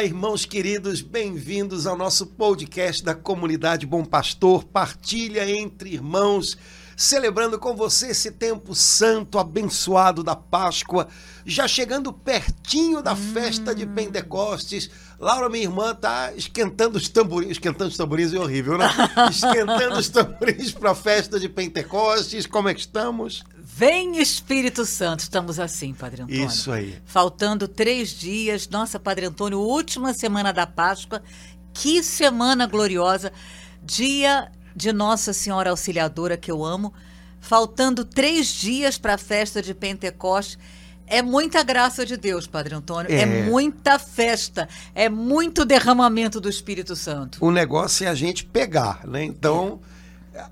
Olá, irmãos queridos, bem-vindos ao nosso podcast da comunidade Bom Pastor. Partilha entre irmãos, celebrando com você esse tempo santo, abençoado da Páscoa, já chegando pertinho da festa de Pentecostes. Laura, minha irmã, tá esquentando os tamborins. Esquentando os tamborins é horrível, né? esquentando os tamborins para a festa de Pentecostes. Como é que estamos? Vem Espírito Santo, estamos assim, Padre Antônio. Isso aí. Faltando três dias, nossa, Padre Antônio, última semana da Páscoa. Que semana gloriosa! Dia de Nossa Senhora Auxiliadora, que eu amo. Faltando três dias para a festa de Pentecostes. É muita graça de Deus, Padre Antônio. É. é. muita festa. É muito derramamento do Espírito Santo. O negócio é a gente pegar, né? Então. É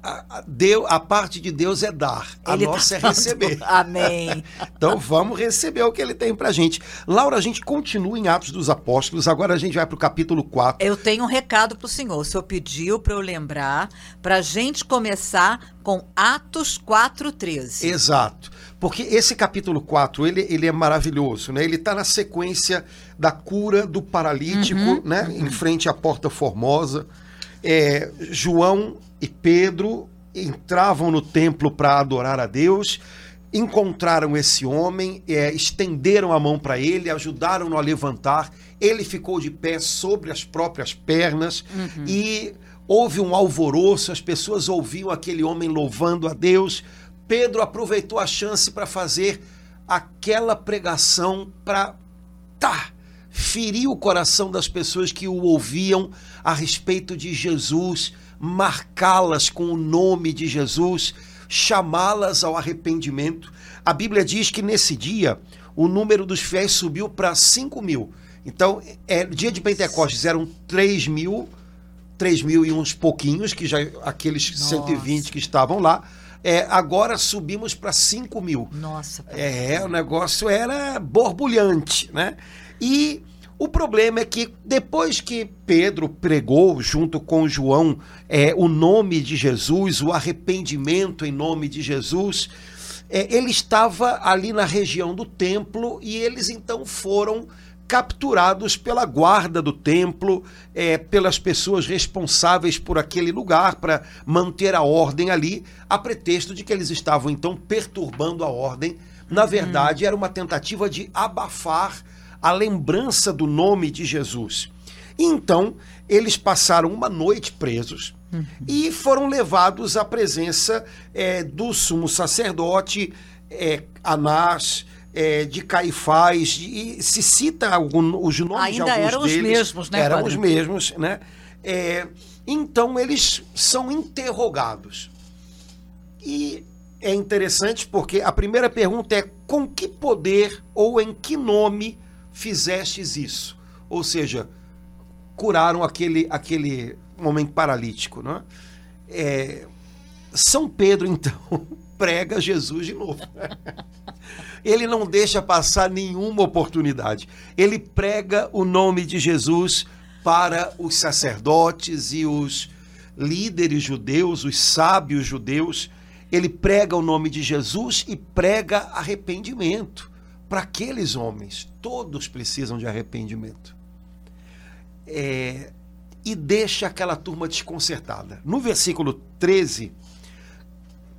a, a, Deus, a parte de Deus é dar, a ele tá nossa tá é receber. Amém. então vamos receber o que ele tem pra gente. Laura, a gente continua em Atos dos Apóstolos, agora a gente vai pro capítulo 4. Eu tenho um recado pro senhor. O senhor pediu para eu lembrar pra gente começar com Atos 4:13. Exato. Porque esse capítulo 4, ele, ele é maravilhoso, né? Ele está na sequência da cura do paralítico, uhum, né? Uhum. Em frente à Porta Formosa. É, João e Pedro entravam no templo para adorar a Deus, encontraram esse homem, é, estenderam a mão para ele, ajudaram-no a levantar. Ele ficou de pé sobre as próprias pernas uhum. e houve um alvoroço, as pessoas ouviam aquele homem louvando a Deus. Pedro aproveitou a chance para fazer aquela pregação para tá, ferir o coração das pessoas que o ouviam a respeito de Jesus marcá-las com o nome de Jesus, chamá-las ao arrependimento. A Bíblia diz que nesse dia o número dos fiéis subiu para 5 mil. Então, é, dia de Pentecostes eram 3 mil, 3 mil e uns pouquinhos, que já aqueles Nossa. 120 que estavam lá. É, agora subimos para 5 mil. Nossa. É, o negócio era borbulhante, né? E o problema é que depois que Pedro pregou junto com João é, o nome de Jesus, o arrependimento em nome de Jesus, é, ele estava ali na região do templo e eles então foram capturados pela guarda do templo, é, pelas pessoas responsáveis por aquele lugar para manter a ordem ali, a pretexto de que eles estavam então perturbando a ordem. Na uhum. verdade, era uma tentativa de abafar a lembrança do nome de Jesus. Então, eles passaram uma noite presos uhum. e foram levados à presença é, do sumo sacerdote é, Anás, é, de Caifás, e se cita algum, os nomes Ainda de alguns eram deles. os mesmos, né? Eram padre? os mesmos, né? É, então, eles são interrogados. E é interessante porque a primeira pergunta é com que poder ou em que nome fizestes isso. Ou seja, curaram aquele, aquele homem paralítico. Não é? É, São Pedro, então, prega Jesus de novo. Ele não deixa passar nenhuma oportunidade. Ele prega o nome de Jesus para os sacerdotes e os líderes judeus, os sábios judeus. Ele prega o nome de Jesus e prega arrependimento para aqueles homens. Todos precisam de arrependimento. É, e deixa aquela turma desconcertada. No versículo 13,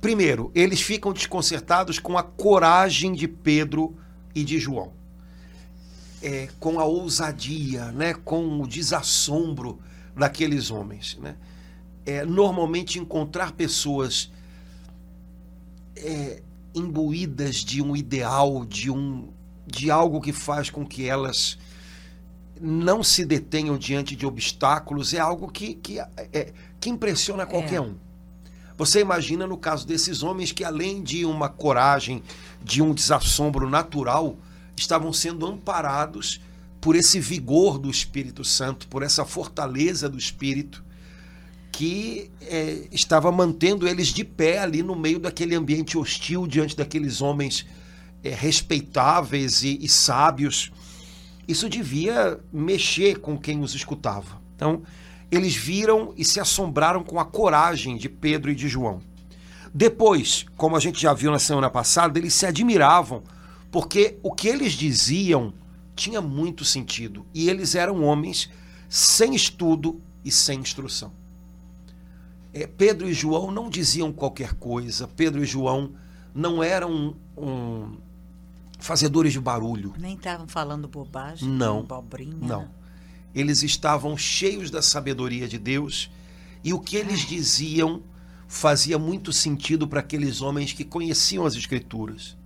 primeiro, eles ficam desconcertados com a coragem de Pedro e de João. É, com a ousadia, né, com o desassombro daqueles homens. Né? É, normalmente encontrar pessoas é, imbuídas de um ideal, de um de algo que faz com que elas não se detenham diante de obstáculos, é algo que, que, é, que impressiona qualquer é. um. Você imagina no caso desses homens que, além de uma coragem, de um desassombro natural, estavam sendo amparados por esse vigor do Espírito Santo, por essa fortaleza do Espírito que é, estava mantendo eles de pé ali no meio daquele ambiente hostil, diante daqueles homens é, respeitáveis e, e sábios. Isso devia mexer com quem os escutava. Então, eles viram e se assombraram com a coragem de Pedro e de João. Depois, como a gente já viu na semana passada, eles se admiravam, porque o que eles diziam tinha muito sentido. E eles eram homens sem estudo e sem instrução. É, Pedro e João não diziam qualquer coisa. Pedro e João não eram um, fazedores de barulho. Nem estavam falando bobagem, Não. abobrinha. Não. Eles estavam cheios da sabedoria de Deus e o que eles diziam fazia muito sentido para aqueles homens que conheciam as Escrituras,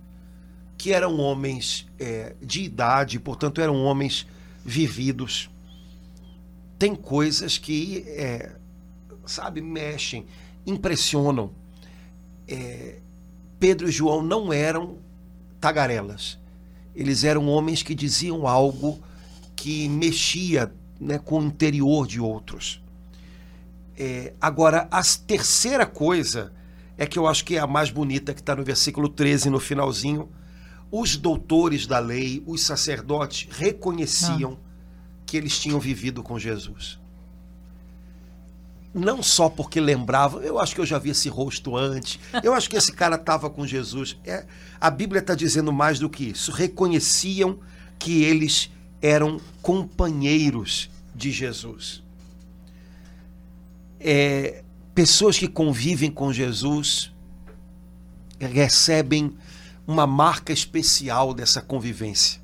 que eram homens é, de idade, portanto, eram homens vividos. Tem coisas que, é, sabe, mexem, impressionam. É, Pedro e João não eram tagarelas. Eles eram homens que diziam algo que mexia né, com o interior de outros. É, agora, a terceira coisa é que eu acho que é a mais bonita, que está no versículo 13, no finalzinho. Os doutores da lei, os sacerdotes, reconheciam que eles tinham vivido com Jesus. Não só porque lembravam, eu acho que eu já vi esse rosto antes, eu acho que esse cara estava com Jesus. É, a Bíblia está dizendo mais do que isso. Reconheciam que eles eram companheiros de Jesus. É, pessoas que convivem com Jesus recebem uma marca especial dessa convivência.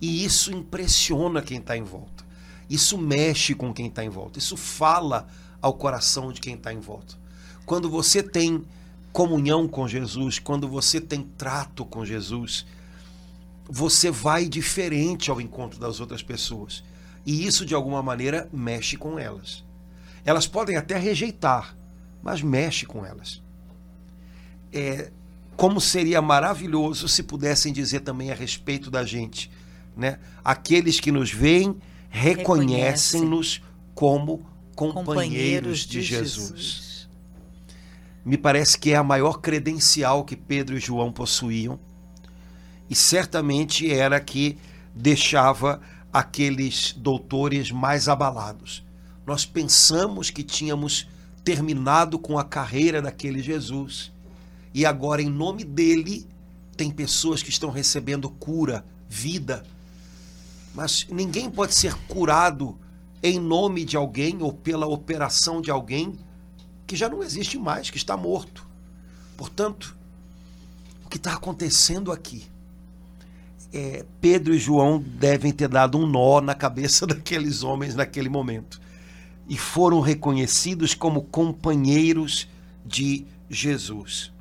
E isso impressiona quem está em volta. Isso mexe com quem está em volta. Isso fala ao coração de quem está em volta. Quando você tem comunhão com Jesus, quando você tem trato com Jesus, você vai diferente ao encontro das outras pessoas. E isso, de alguma maneira, mexe com elas. Elas podem até rejeitar, mas mexe com elas. É, como seria maravilhoso se pudessem dizer também a respeito da gente. Né? Aqueles que nos veem reconhecem-nos como companheiros de Jesus. Me parece que é a maior credencial que Pedro e João possuíam e certamente era que deixava aqueles doutores mais abalados. Nós pensamos que tínhamos terminado com a carreira daquele Jesus e agora, em nome dele, tem pessoas que estão recebendo cura, vida. Mas ninguém pode ser curado em nome de alguém ou pela operação de alguém que já não existe mais, que está morto. Portanto, o que está acontecendo aqui é, Pedro e João devem ter dado um nó na cabeça daqueles homens naquele momento. E foram reconhecidos como companheiros de Jesus.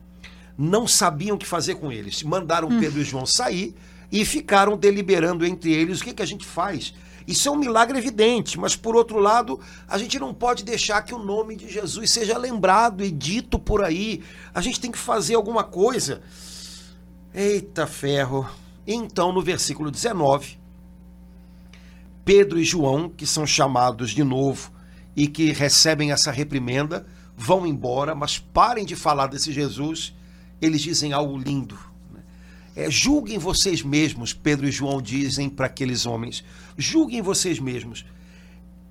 Não sabiam o que fazer com eles. Mandaram hum. Pedro e João sair e ficaram deliberando entre eles o que, que a gente faz. Isso é um milagre evidente, mas por outro lado, a gente não pode deixar que o nome de Jesus seja lembrado e dito por aí. A gente tem que fazer alguma coisa. Eita ferro! Então, no versículo 19, Pedro e João, que são chamados de novo e que recebem essa reprimenda, vão embora, mas parem de falar desse Jesus. Eles dizem algo lindo. Né? É, julguem vocês mesmos, Pedro e João dizem para aqueles homens: julguem vocês mesmos.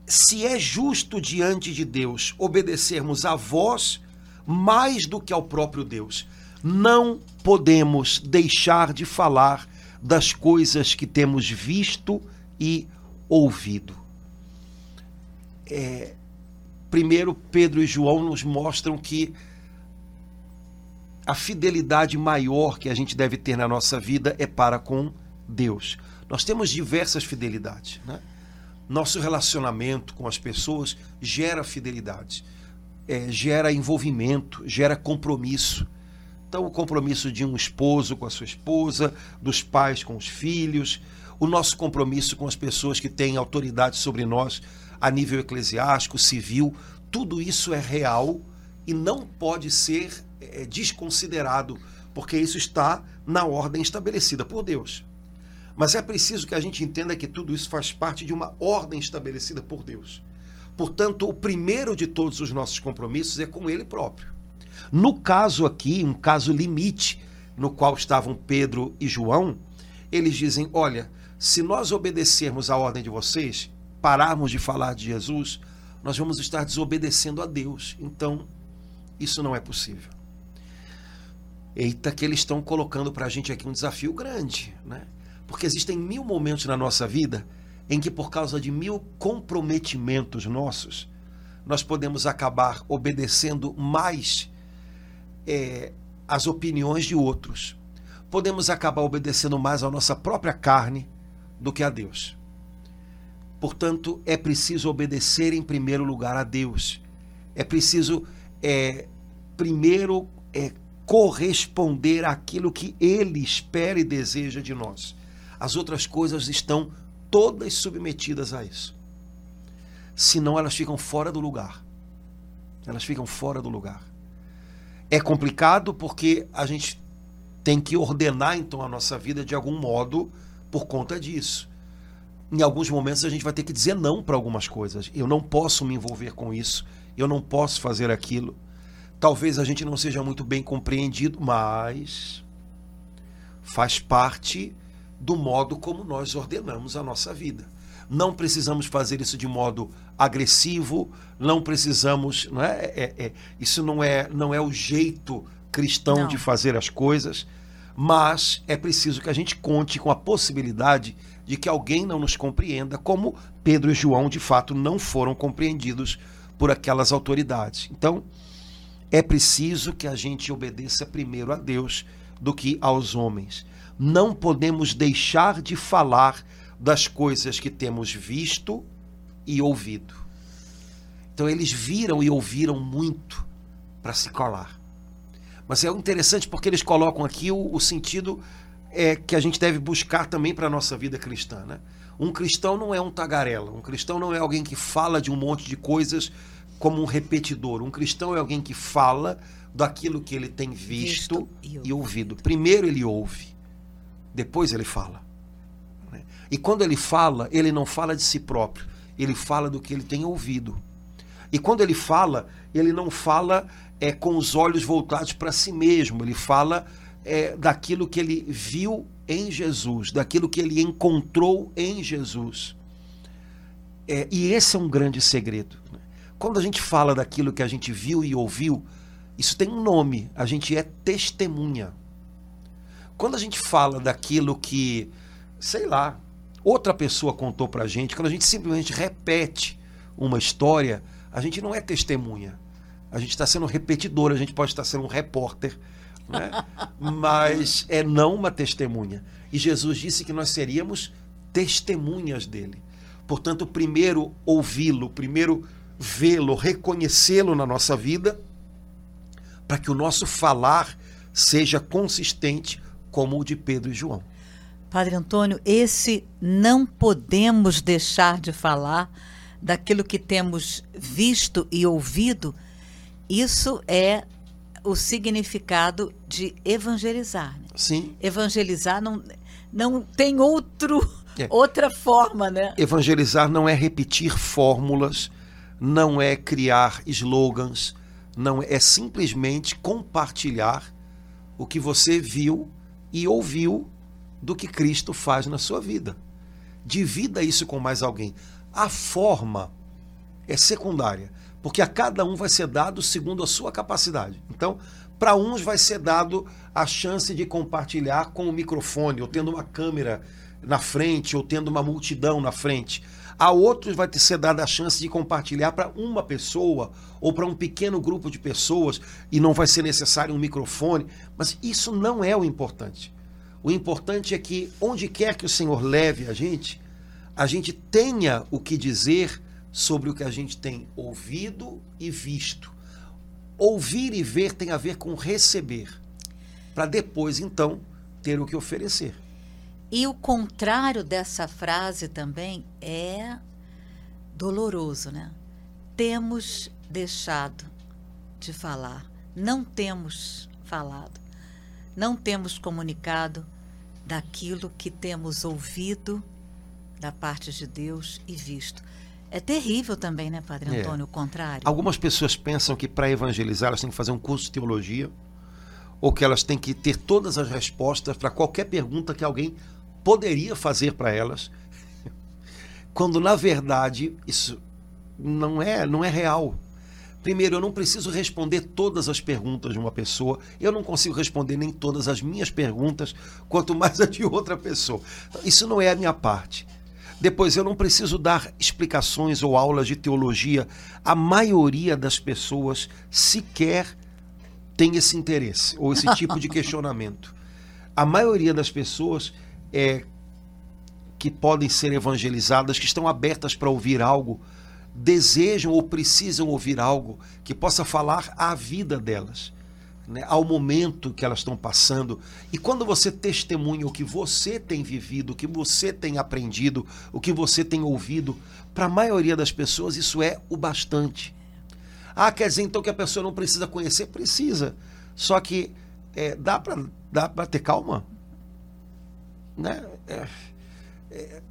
Se é justo diante de Deus obedecermos a vós mais do que ao próprio Deus, não podemos deixar de falar das coisas que temos visto e ouvido. É, primeiro, Pedro e João nos mostram que a fidelidade maior que a gente deve ter na nossa vida é para com Deus. Nós temos diversas fidelidades. Né? Nosso relacionamento com as pessoas gera fidelidade, é, gera envolvimento, gera compromisso. Então, o compromisso de um esposo com a sua esposa, dos pais com os filhos, o nosso compromisso com as pessoas que têm autoridade sobre nós a nível eclesiástico, civil, tudo isso é real e não pode ser é, desconsiderado, porque isso está na ordem estabelecida por Deus. Mas é preciso que a gente entenda que tudo isso faz parte de uma ordem estabelecida por Deus. Portanto, o primeiro de todos os nossos compromissos é com Ele próprio. No caso aqui, um caso limite, no qual estavam Pedro e João, eles dizem: olha, se nós obedecermos à ordem de vocês, pararmos de falar de Jesus, nós vamos estar desobedecendo a Deus. Então, isso não é possível. Eita, que eles estão colocando para a gente aqui um desafio grande, né? Porque existem mil momentos na nossa vida em que, por causa de mil comprometimentos nossos, nós podemos acabar obedecendo mais é, as opiniões de outros. Podemos acabar obedecendo mais à nossa própria carne do que a Deus. Portanto, é preciso obedecer em primeiro lugar a Deus. É preciso, é, primeiro, é, corresponder àquilo que Ele espera e deseja de nós. As outras coisas estão todas submetidas a isso. Senão elas ficam fora do lugar. Elas ficam fora do lugar. É complicado porque a gente tem que ordenar então a nossa vida de algum modo por conta disso. Em alguns momentos a gente vai ter que dizer não para algumas coisas. Eu não posso me envolver com isso. Eu não posso fazer aquilo. Talvez a gente não seja muito bem compreendido, mas faz parte do modo como nós ordenamos a nossa vida. Não precisamos fazer isso de modo agressivo, não precisamos, não é, é, é isso não é, não é o jeito cristão não. de fazer as coisas, mas é preciso que a gente conte com a possibilidade de que alguém não nos compreenda, como Pedro e João de fato não foram compreendidos por aquelas autoridades. Então, é preciso que a gente obedeça primeiro a Deus do que aos homens não podemos deixar de falar das coisas que temos visto e ouvido. Então eles viram e ouviram muito para se colar. Mas é interessante porque eles colocam aqui o, o sentido é, que a gente deve buscar também para a nossa vida cristã. Né? Um cristão não é um tagarela, um cristão não é alguém que fala de um monte de coisas como um repetidor. Um cristão é alguém que fala daquilo que ele tem visto, visto e, ouvido. Primeiro ele ouve. Depois ele fala. Né? E quando ele fala, ele não fala de si próprio, ele fala do que ele tem ouvido. E quando ele fala, ele não fala é, com os olhos voltados para si mesmo, ele fala é, daquilo que ele viu em Jesus, daquilo que ele encontrou em Jesus. É, e esse é um grande segredo. Né? Quando a gente fala daquilo que a gente viu e ouviu, isso tem um nome, a gente é testemunha. Quando a gente fala daquilo que, sei lá, outra pessoa contou pra gente, quando a gente simplesmente repete uma história, a gente não é testemunha. A gente está sendo repetidor, a gente pode estar sendo um repórter, né? mas é não uma testemunha. E Jesus disse que nós seríamos testemunhas dele. Portanto, primeiro ouvi-lo, primeiro vê-lo, reconhecê-lo na nossa vida, para que o nosso falar seja consistente como o de Pedro e João. Padre Antônio, esse não podemos deixar de falar daquilo que temos visto e ouvido, isso é o significado de evangelizar. Né? Sim. Evangelizar não, não tem outro, é. outra forma, né? Evangelizar não é repetir fórmulas, não é criar slogans, não é, é simplesmente compartilhar o que você viu e ouviu do que Cristo faz na sua vida. Divida isso com mais alguém. A forma é secundária, porque a cada um vai ser dado segundo a sua capacidade. Então, para uns vai ser dado a chance de compartilhar com o microfone, ou tendo uma câmera na frente, ou tendo uma multidão na frente. A outros vai ter ser dada a chance de compartilhar para uma pessoa ou para um pequeno grupo de pessoas e não vai ser necessário um microfone, mas isso não é o importante. O importante é que onde quer que o Senhor leve a gente, a gente tenha o que dizer sobre o que a gente tem ouvido e visto. Ouvir e ver tem a ver com receber, para depois então ter o que oferecer. E o contrário dessa frase também é doloroso, né? Temos deixado de falar, não temos falado, não temos comunicado daquilo que temos ouvido da parte de Deus e visto. É terrível também, né, Padre é. Antônio? É. O contrário. Algumas pessoas pensam que para evangelizar elas têm que fazer um curso de teologia ou que elas têm que ter todas as respostas para qualquer pergunta que alguém poderia fazer para elas, quando na verdade isso não é, não é real. Primeiro, eu não preciso responder todas as perguntas de uma pessoa. Eu não consigo responder nem todas as minhas perguntas, quanto mais a de outra pessoa. Isso não é a minha parte. Depois, eu não preciso dar explicações ou aulas de teologia. A maioria das pessoas sequer tem esse interesse ou esse tipo de questionamento. A maioria das pessoas é, que podem ser evangelizadas, que estão abertas para ouvir algo, desejam ou precisam ouvir algo que possa falar à vida delas, né, ao momento que elas estão passando. E quando você testemunha o que você tem vivido, o que você tem aprendido, o que você tem ouvido, para a maioria das pessoas isso é o bastante. Ah, quer dizer então que a pessoa não precisa conhecer? Precisa. Só que é, dá para dá ter calma? Né? É, é,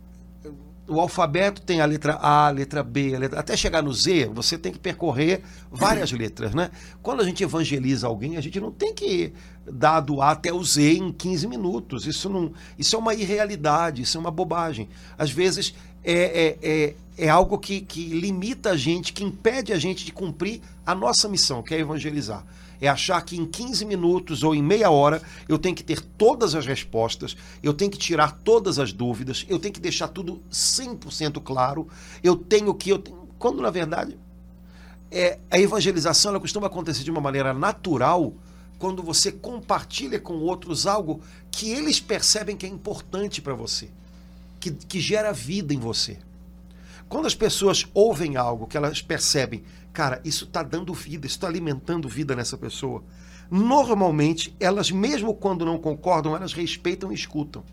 o alfabeto tem a letra A, a letra B, a letra... até chegar no Z, você tem que percorrer várias letras, né? Quando a gente evangeliza alguém, a gente não tem que dar do A até o Z em 15 minutos. Isso, não, isso é uma irrealidade, isso é uma bobagem. Às vezes é, é, é, é algo que, que limita a gente, que impede a gente de cumprir a nossa missão, que é evangelizar é achar que em 15 minutos ou em meia hora eu tenho que ter todas as respostas, eu tenho que tirar todas as dúvidas, eu tenho que deixar tudo 100% claro, eu tenho que. Eu tenho... Quando na verdade é, a evangelização ela costuma acontecer de uma maneira natural quando você compartilha com outros algo que eles percebem que é importante para você, que, que gera vida em você. Quando as pessoas ouvem algo que elas percebem Cara, isso está dando vida, isso está alimentando vida nessa pessoa. Normalmente, elas, mesmo quando não concordam, elas respeitam e escutam.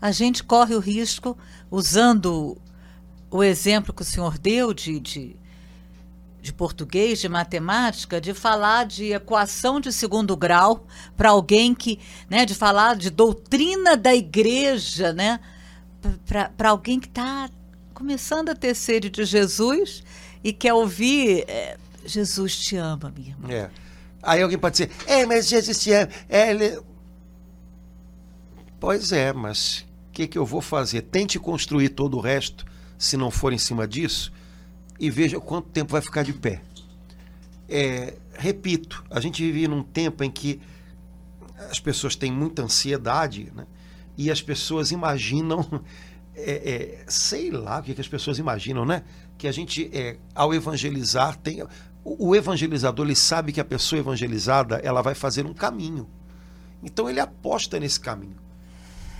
A gente corre o risco, usando o exemplo que o senhor deu de, de, de português, de matemática, de falar de equação de segundo grau para alguém que, né, de falar de doutrina da igreja, né, para alguém que está começando a ter sede de Jesus e quer ouvir é, Jesus te ama, minha irmã. É. Aí alguém pode dizer, é, mas Jesus te ama. É, ele... Pois é, mas o que, que eu vou fazer? Tente construir todo o resto, se não for em cima disso, e veja quanto tempo vai ficar de pé. É, repito, a gente vive num tempo em que as pessoas têm muita ansiedade, né? E as pessoas imaginam, é, é, sei lá o que, que as pessoas imaginam, né? que a gente, é, ao evangelizar, tem. O, o evangelizador ele sabe que a pessoa evangelizada ela vai fazer um caminho. Então ele aposta nesse caminho.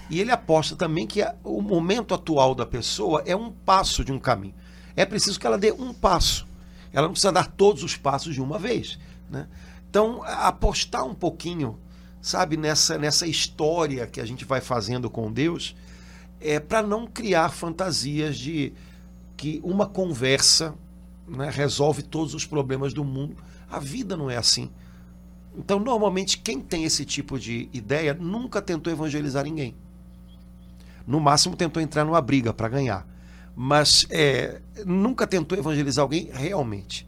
E ele aposta também que a, o momento atual da pessoa é um passo de um caminho. É preciso que ela dê um passo. Ela não precisa dar todos os passos de uma vez. Né? Então, apostar um pouquinho, sabe, nessa, nessa história que a gente vai fazendo com Deus, é para não criar fantasias de que uma conversa né, resolve todos os problemas do mundo. A vida não é assim. Então, normalmente, quem tem esse tipo de ideia nunca tentou evangelizar ninguém. No máximo, tentou entrar numa briga para ganhar. Mas é, nunca tentou evangelizar alguém realmente.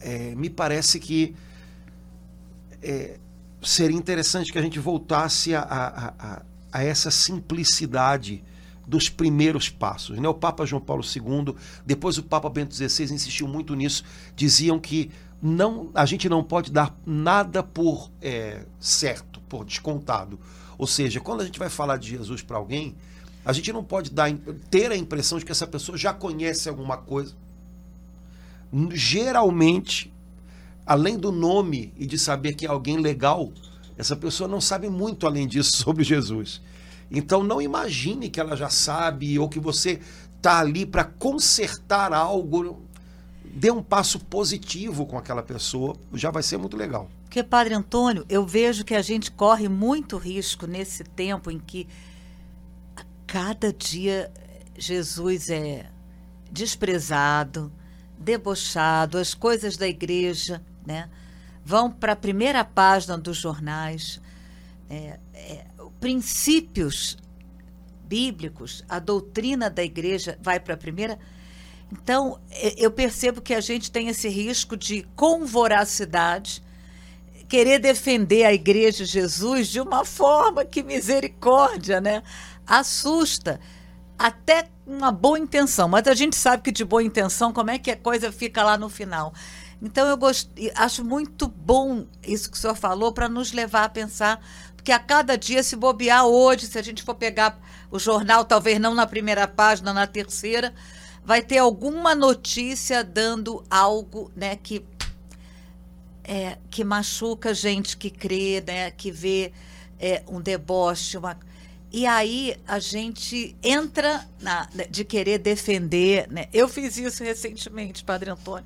É, me parece que é, seria interessante que a gente voltasse a, a, a, a essa simplicidade dos primeiros passos. Né? O Papa João Paulo II, depois o Papa Bento XVI insistiu muito nisso, diziam que não, a gente não pode dar nada por é, certo, por descontado. Ou seja, quando a gente vai falar de Jesus para alguém, a gente não pode dar, ter a impressão de que essa pessoa já conhece alguma coisa. Geralmente, além do nome e de saber que é alguém legal, essa pessoa não sabe muito além disso sobre Jesus. Então não imagine que ela já sabe ou que você está ali para consertar algo. Dê um passo positivo com aquela pessoa, já vai ser muito legal. Porque, Padre Antônio, eu vejo que a gente corre muito risco nesse tempo em que a cada dia Jesus é desprezado, debochado, as coisas da igreja né, vão para a primeira página dos jornais. É, é, princípios bíblicos, a doutrina da igreja vai para a primeira. Então, eu percebo que a gente tem esse risco de, com voracidade, querer defender a igreja de Jesus de uma forma que misericórdia, né? Assusta. até uma boa intenção, mas a gente sabe que de boa intenção, como é que a coisa fica lá no final. Então eu gosto, acho muito bom isso que o senhor falou para nos levar a pensar, porque a cada dia, se bobear hoje, se a gente for pegar o jornal, talvez não na primeira página, na terceira, vai ter alguma notícia dando algo né, que, é, que machuca gente que crê, né, que vê é, um deboche, uma e aí a gente entra na, né, de querer defender. Né? Eu fiz isso recentemente, Padre Antônio.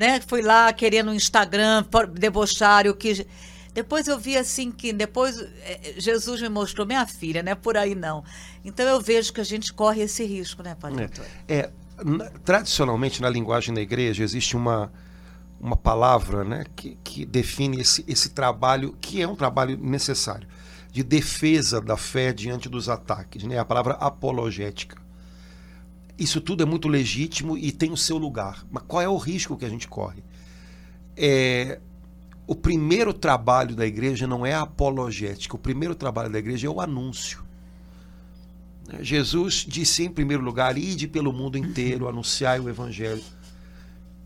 Né? Fui lá querendo um Instagram debochar, que depois eu vi assim que depois é, Jesus me mostrou minha filha, não é por aí não. Então eu vejo que a gente corre esse risco, né, Padre? É, é tradicionalmente na linguagem da igreja existe uma uma palavra, né, que, que define esse, esse trabalho que é um trabalho necessário de defesa da fé diante dos ataques, né? a palavra apologética. Isso tudo é muito legítimo e tem o seu lugar. Mas qual é o risco que a gente corre? É, o primeiro trabalho da igreja não é a apologética, o primeiro trabalho da igreja é o anúncio. Jesus disse em primeiro lugar: ide pelo mundo inteiro, anunciai o evangelho.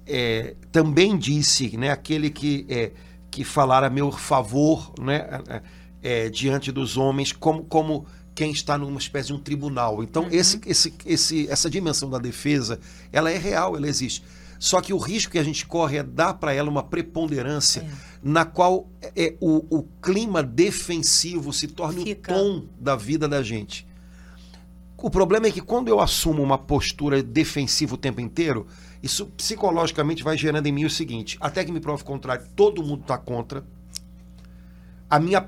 É, também disse, né, aquele que, é, que falar a meu favor, né, é, diante dos homens como, como quem está numa espécie de um tribunal. Então, uhum. esse, esse, esse, essa dimensão da defesa, ela é real, ela existe. Só que o risco que a gente corre é dar para ela uma preponderância é. na qual é, o, o clima defensivo se torne Fica. o tom da vida da gente. O problema é que quando eu assumo uma postura defensiva o tempo inteiro, isso psicologicamente vai gerando em mim o seguinte: até que me prove o contrário, todo mundo está contra. A minha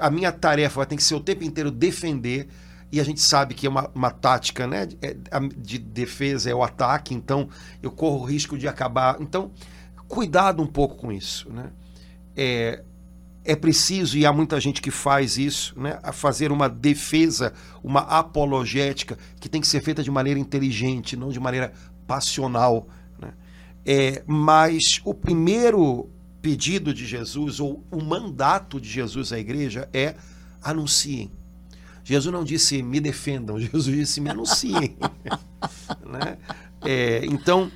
a minha tarefa ter que ser o tempo inteiro defender, e a gente sabe que é uma, uma tática né, de, é, de defesa, é o ataque, então eu corro o risco de acabar. Então, cuidado um pouco com isso. Né? É, é preciso, e há muita gente que faz isso, né, a fazer uma defesa, uma apologética, que tem que ser feita de maneira inteligente, não de maneira passional. Né? É, mas o primeiro pedido de Jesus, ou o mandato de Jesus à igreja é anunciem. Jesus não disse me defendam, Jesus disse me anunciem. né? é, então,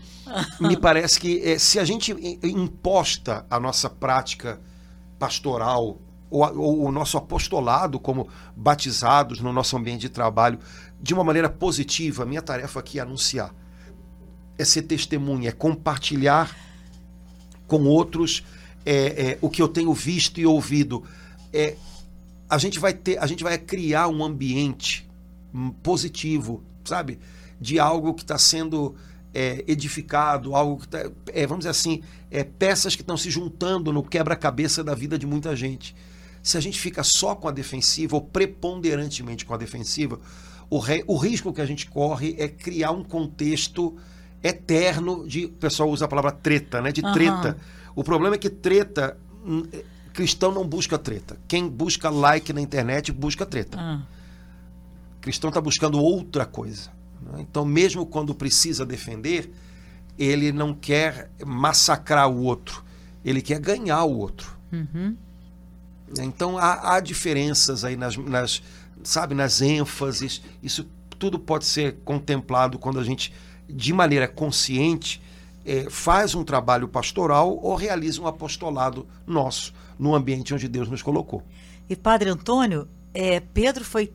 me parece que é, se a gente imposta a nossa prática pastoral ou, ou, o nosso apostolado como batizados no nosso ambiente de trabalho de uma maneira positiva, minha tarefa aqui é anunciar, é ser testemunha, é compartilhar com outros é, é, o que eu tenho visto e ouvido. É, a gente vai ter, a gente vai criar um ambiente positivo, sabe? De algo que está sendo é, edificado, algo que está, é, vamos dizer assim, é, peças que estão se juntando no quebra-cabeça da vida de muita gente. Se a gente fica só com a defensiva, ou preponderantemente com a defensiva, o, re, o risco que a gente corre é criar um contexto eterno de. O pessoal usa a palavra treta, né? De uhum. treta o problema é que treta. Hum, cristão não busca treta. Quem busca like na internet busca treta. Ah. Cristão está buscando outra coisa. Né? Então, mesmo quando precisa defender, ele não quer massacrar o outro. Ele quer ganhar o outro. Uhum. Então há, há, diferenças aí nas, nas, sabe, nas ênfases. Isso tudo pode ser contemplado quando a gente, de maneira consciente, é, faz um trabalho pastoral ou realiza um apostolado nosso no ambiente onde Deus nos colocou. E Padre Antônio, é, Pedro foi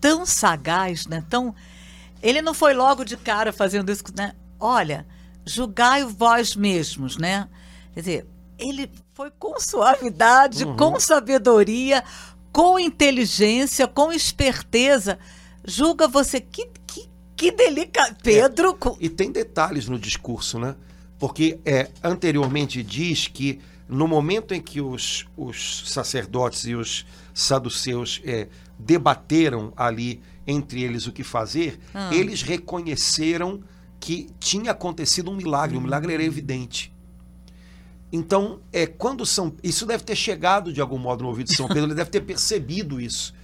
tão sagaz, né? Tão, ele não foi logo de cara fazendo isso, né? Olha, julgai vós mesmos, né? Quer dizer, ele foi com suavidade, uhum. com sabedoria, com inteligência, com esperteza. Julga você que que, delicado, Pedro. É, e tem detalhes no discurso, né? porque é, anteriormente diz que no momento em que os, os sacerdotes e os saduceus é, debateram ali entre eles o que fazer, ah. eles reconheceram que tinha acontecido um milagre, o um milagre era evidente. Então, é, quando São isso deve ter chegado de algum modo no ouvido de São Pedro, ele deve ter percebido isso.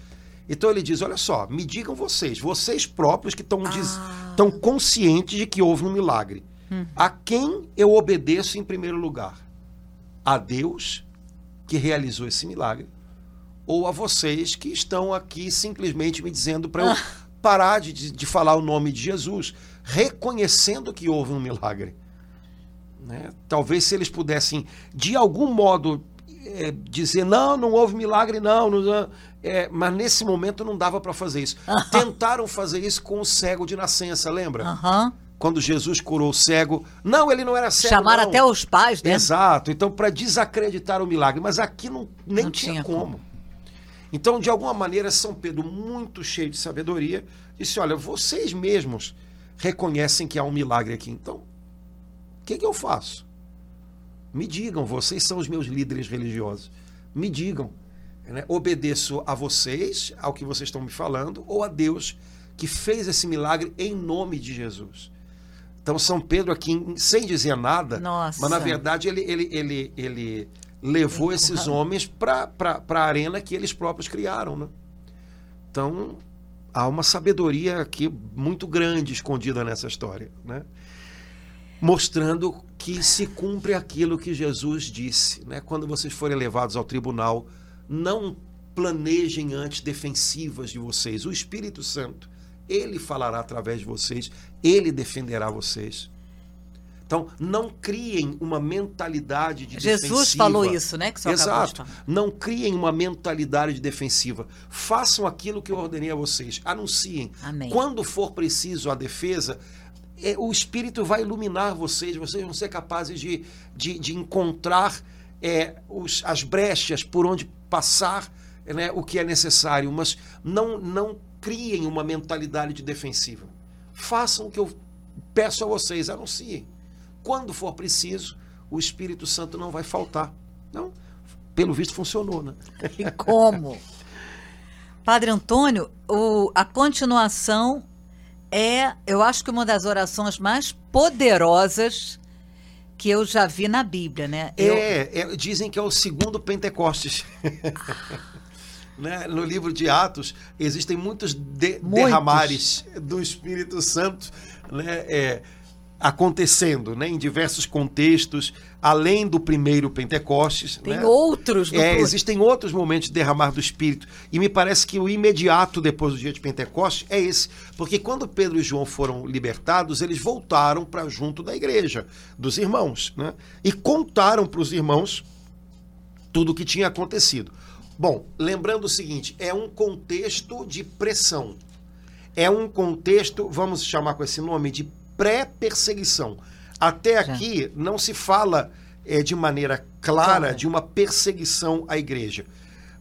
Então ele diz: olha só, me digam vocês, vocês próprios que estão ah. conscientes de que houve um milagre. A quem eu obedeço em primeiro lugar? A Deus, que realizou esse milagre, ou a vocês que estão aqui simplesmente me dizendo para eu parar de, de falar o nome de Jesus, reconhecendo que houve um milagre. Né? Talvez se eles pudessem, de algum modo, é, dizer: não, não houve milagre, não. não é, mas nesse momento não dava para fazer isso. Uh -huh. Tentaram fazer isso com o cego de nascença, lembra? Uh -huh. Quando Jesus curou o cego. Não, ele não era cego. Chamaram não. até os pais, né? Exato. Então, para desacreditar o milagre. Mas aqui não, nem Não tinha, tinha como. como. Então, de alguma maneira, São Pedro, muito cheio de sabedoria, disse: Olha, vocês mesmos reconhecem que há um milagre aqui. Então, o que, que eu faço? Me digam, vocês são os meus líderes religiosos. Me digam. né? Obedeço a vocês, ao que vocês estão me falando, ou a Deus que fez esse milagre em nome de Jesus. Então, São Pedro aqui, sem dizer nada, Nossa. mas na verdade ele, ele, ele, ele levou esses homens para a arena que eles próprios criaram. Né? Então, há uma sabedoria aqui muito grande escondida nessa história. Né? Mostrando que se cumpre aquilo que Jesus disse. Né? Quando vocês forem levados ao tribunal, não planejem antes defensivas de vocês. O Espírito Santo, ele falará através de vocês, ele defenderá vocês. Então, não criem uma mentalidade de Jesus defensiva. falou isso, né? Que Exato. Não criem uma mentalidade de defensiva. Façam aquilo que eu ordenei a vocês. Anunciem. Amém. Quando for preciso a defesa, é, o Espírito vai iluminar vocês. Vocês vão ser capazes de, de, de encontrar é, os, as brechas por onde passar né, o que é necessário. Mas não, não criem uma mentalidade de defensiva. Façam o que eu peço a vocês. Anunciem. Quando for preciso, o Espírito Santo não vai faltar. Não, pelo visto funcionou, né? E como? Padre Antônio, o- a continuação é, eu acho que uma das orações mais poderosas que eu já vi na Bíblia, né? Eu- É, é, dizem que é o segundo Pentecostes. Né? No livro de Atos existem muitos, de- Muitos. derramares do Espírito Santo né? é, acontecendo né? em diversos contextos, além do primeiro Pentecostes. tem né? outros do É, existem outros momentos de derramar do Espírito. E me parece que o imediato depois do dia de Pentecostes é esse. Porque quando Pedro e João foram libertados, eles voltaram para junto da igreja, dos irmãos. Né? E contaram para os irmãos tudo o que tinha acontecido. Bom, lembrando o seguinte: é um contexto de pressão. É um contexto, vamos chamar com esse nome, de pré-perseguição. Até aqui não se fala eh, de maneira clara Clara. de uma perseguição à igreja.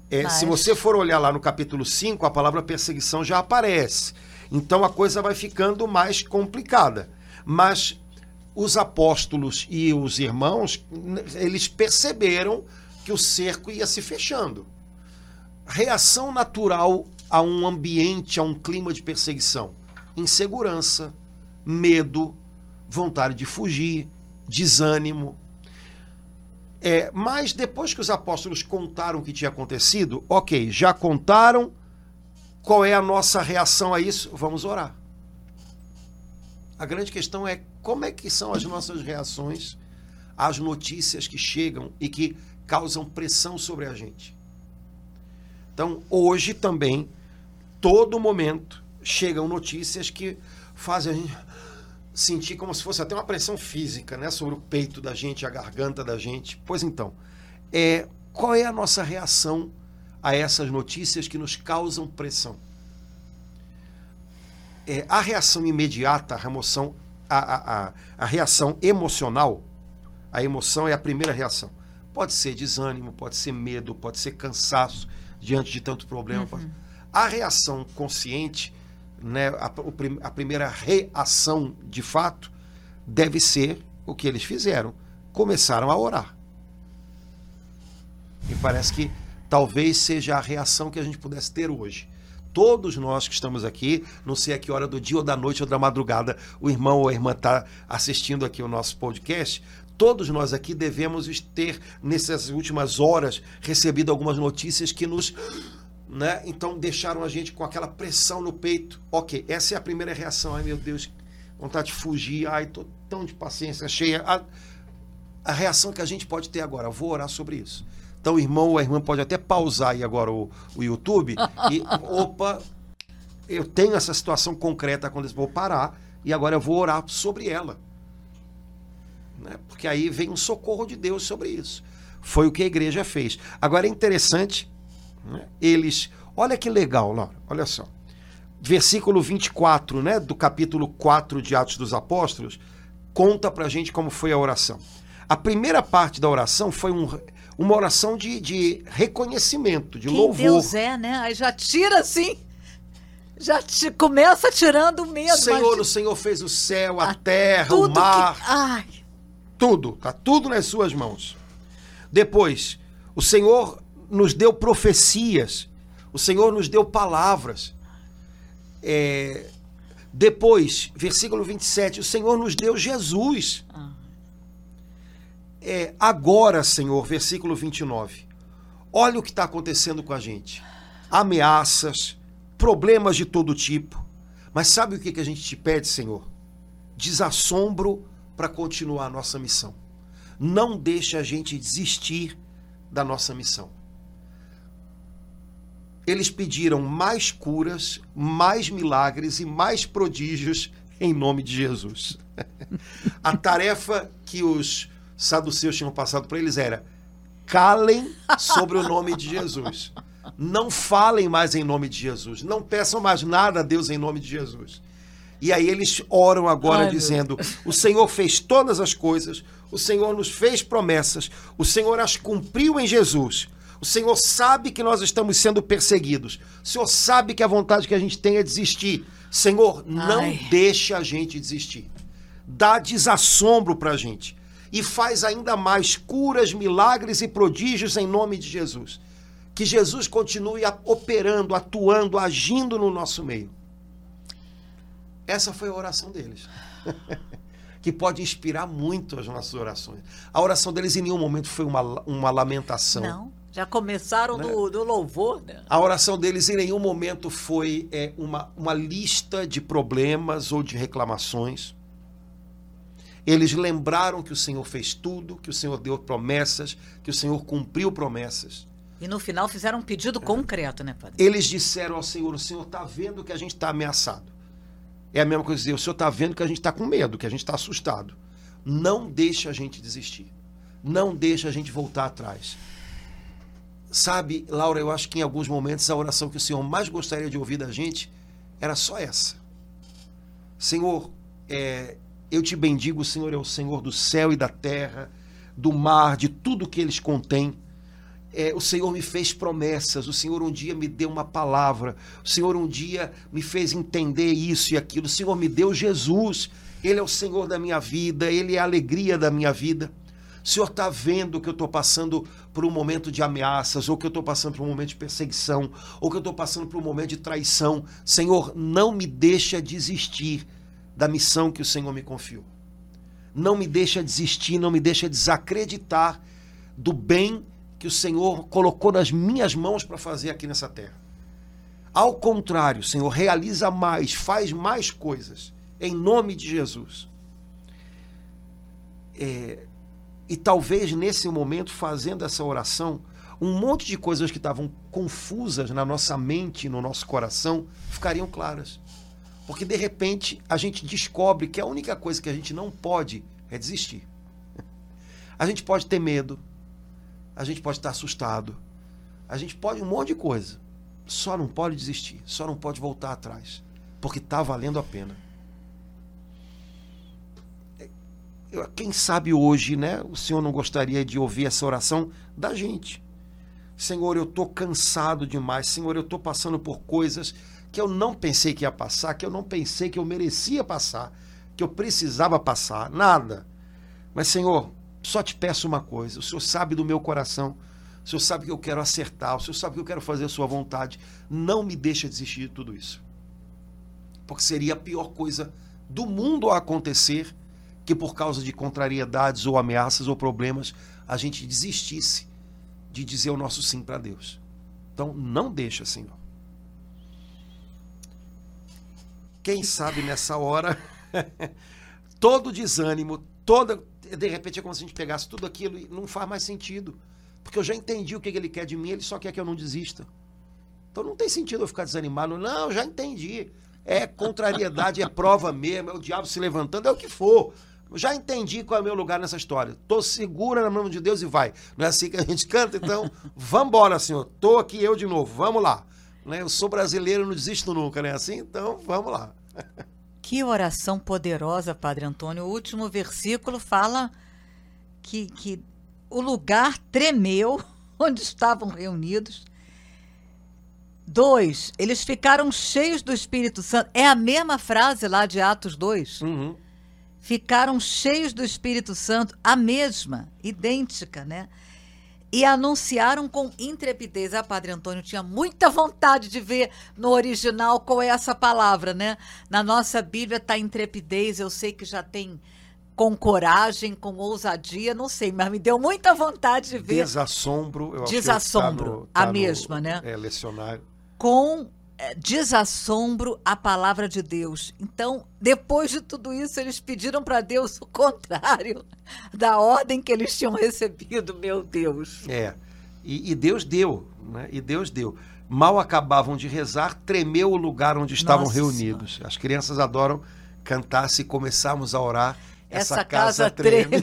Se Mas- você for olhar lá no capítulo 5, a palavra perseguição já aparece. Então a coisa vai ficando mais complicada. Mas os apóstolos e os irmãos, eles perceberam que o cerco ia se fechando. Reação natural a um ambiente, a um clima de perseguição: insegurança, medo, vontade de fugir, desânimo. É, mas depois que os apóstolos contaram o que tinha acontecido, ok, já contaram, qual é a nossa reação a isso? Vamos orar. A grande questão é como é que são as nossas reações às notícias que chegam e que causam pressão sobre a gente. Então, hoje também, todo momento, chegam notícias que fazem a gente sentir como se fosse até uma pressão física, né, sobre o peito da gente, a garganta da gente. Pois então, é, qual é a nossa reação a essas notícias que nos causam pressão? É, a reação imediata, a remoção, a, a, a, a reação emocional, a emoção é a primeira reação. Pode ser desânimo, pode ser medo, pode ser cansaço diante de tanto problema. pode- A reação consciente, né, a, a primeira reação de fato, deve ser o que eles fizeram. Começaram a orar. E parece que talvez seja a reação que a gente pudesse ter hoje. Todos nós que estamos aqui, não sei a que hora do dia ou da noite ou da madrugada o irmão ou a irmã está assistindo aqui o nosso podcast, todos nós aqui devemos ter, nessas últimas horas, recebido algumas notícias que nos. Né? Então deixaram a gente com aquela pressão no peito. Ok, essa é a primeira reação. Ai meu Deus, vontade de fugir. Ai, tô tão de paciência cheia. A, a reação que a gente pode ter agora. Vou orar sobre isso. Então, o irmão ou a irmã pode até pausar aí agora o, o YouTube e, opa, eu tenho essa situação concreta quando vou parar e agora eu vou orar sobre ela. Né? Porque aí vem um socorro de Deus sobre isso. Foi o que a igreja fez. Agora é interessante, né? eles. Olha que legal, Laura, olha só. Versículo 24, né, do capítulo 4 de Atos dos Apóstolos, conta pra gente como foi a oração. A primeira parte da oração foi um, uma oração de, de reconhecimento, de Quem louvor. Deus é, né? Aí já tira assim. Já te, começa tirando medo. Senhor, mas o Senhor fez o céu, a, a- terra, o mar, Que, ai, tudo, tá tudo nas suas mãos. Depois, o Senhor nos deu profecias, o Senhor nos deu palavras. É, depois, versículo 27, o Senhor nos deu Jesus. Ah. É, agora, Senhor, versículo 29, olha o que está acontecendo com a gente. Ameaças, problemas de todo tipo. Mas sabe o que, que a gente te pede, Senhor? Desassombro para continuar a nossa missão. Não deixe a gente desistir da nossa missão. Eles pediram mais curas, mais milagres e mais prodígios em nome de Jesus. A tarefa que os saduceus tinham passado para eles era: calem sobre o nome de Jesus. Não falem mais em nome de Jesus. Não peçam mais nada a Deus em nome de Jesus. E aí eles oram agora Ai, dizendo: O Senhor fez todas as coisas, o Senhor nos fez promessas, o Senhor as cumpriu em Jesus. O Senhor sabe que nós estamos sendo perseguidos. O Senhor sabe que a vontade que a gente tem é desistir. Senhor, não Ai. deixe a gente desistir. Dá desassombro para a gente. E faz ainda mais curas, milagres e prodígios em nome de Jesus. Que Jesus continue operando, atuando, agindo no nosso meio. Essa foi a oração deles. que pode inspirar muito as nossas orações. A oração deles em nenhum momento foi uma, uma lamentação. não. Já começaram Né? do, do louvor, né? A oração deles em nenhum momento foi é, uma, uma lista de problemas ou de reclamações. Eles lembraram que o Senhor fez tudo, que o Senhor deu promessas, que o Senhor cumpriu promessas. E no final fizeram um pedido concreto, né, padre? Eles disseram ao Senhor: O Senhor está vendo que a gente está ameaçado. É a mesma coisa dizer: O Senhor está vendo que a gente está com medo, que a gente está assustado. Não deixa a gente desistir. Não deixa a gente voltar atrás. Sabe, Laura, eu acho que em alguns momentos a oração que o Senhor mais gostaria de ouvir da gente era só essa. Senhor, é, eu te bendigo, o Senhor é o Senhor do céu e da terra, do mar, de tudo que eles contêm. É, o Senhor me fez promessas, o Senhor um dia me deu uma palavra, o Senhor um dia me fez entender isso e aquilo, o Senhor me deu Jesus, Ele é o Senhor da minha vida, Ele é a alegria da minha vida. O Senhor está vendo que eu estou passando por um momento de ameaças, ou que eu estou passando por um momento de perseguição, ou que eu estou passando por um momento de traição. Senhor, não me deixa desistir da missão que o Senhor me confiou. Não me deixa desistir, não me deixa desacreditar do bem que o Senhor colocou nas minhas mãos para fazer aqui nessa terra. Ao contrário, Senhor, realiza mais, faz mais coisas, em nome de Jesus. É, e talvez nesse momento, fazendo essa oração, um monte de coisas que estavam confusas na nossa mente, no nosso coração, ficariam claras. Porque de repente a gente descobre que a única coisa que a gente não pode é desistir. A gente pode ter medo, a gente pode estar assustado, a gente pode um monte de coisa. Só não pode desistir, só não pode voltar atrás, porque está valendo a pena. Eu- quem sabe hoje, né, o Senhor não gostaria de ouvir essa oração da gente. Senhor, eu estou cansado demais. Senhor, eu estou passando por coisas que eu não pensei que ia passar, que eu não pensei que eu merecia passar, que eu precisava passar. Nada. Mas, Senhor, só te peço uma coisa. O Senhor sabe do meu coração. O Senhor sabe que eu quero acertar. O Senhor sabe que eu quero fazer a sua vontade. Não me deixa desistir de tudo isso. Porque seria a pior coisa do mundo a acontecer que por causa de contrariedades ou ameaças ou problemas a gente desistisse de dizer o nosso sim para Deus. Então não deixa, Senhor. Quem sabe nessa hora todo desânimo, toda de repente é como se a gente pegasse tudo aquilo e não faz mais sentido. Porque eu já entendi o que ele quer de mim, ele só quer que eu não desista. Então não tem sentido eu ficar desanimado. Não, já entendi. É contrariedade, é prova mesmo, é o diabo se levantando, é o que for. Já entendi qual é o meu lugar nessa história. Tô segura na mão de Deus e vai. Não é assim que a gente canta? Então, vambora, Senhor. Tô aqui eu de novo. Vamos lá. Né? Eu sou brasileiro, não desisto nunca, né? Assim, então, vamos lá. Que oração poderosa, Padre Antônio. O último versículo fala que, que o lugar tremeu onde estavam reunidos. Dois, eles ficaram cheios do Espírito Santo. É a mesma frase lá de Atos 2. Uhum. Ficaram cheios do Espírito Santo, a mesma, idêntica, né? E anunciaram com intrepidez. Ah, Padre Antônio tinha muita vontade de ver no original qual é essa palavra, né? Na nossa Bíblia está intrepidez, eu sei que já tem com coragem, com ousadia, não sei, mas me deu muita vontade de ver. Desassombro. Eu Desassombro, acho que tá no, tá a mesma, no, né? É, lecionário. Com desassombro a palavra de Deus. Então, depois de tudo isso, eles pediram para Deus o contrário da ordem que eles tinham recebido, meu Deus. É. E, e Deus deu, né? E Deus deu. Mal acabavam de rezar, tremeu o lugar onde estavam Nossa reunidos. As crianças adoram cantar se começarmos a orar. Essa, Essa, casa, treme.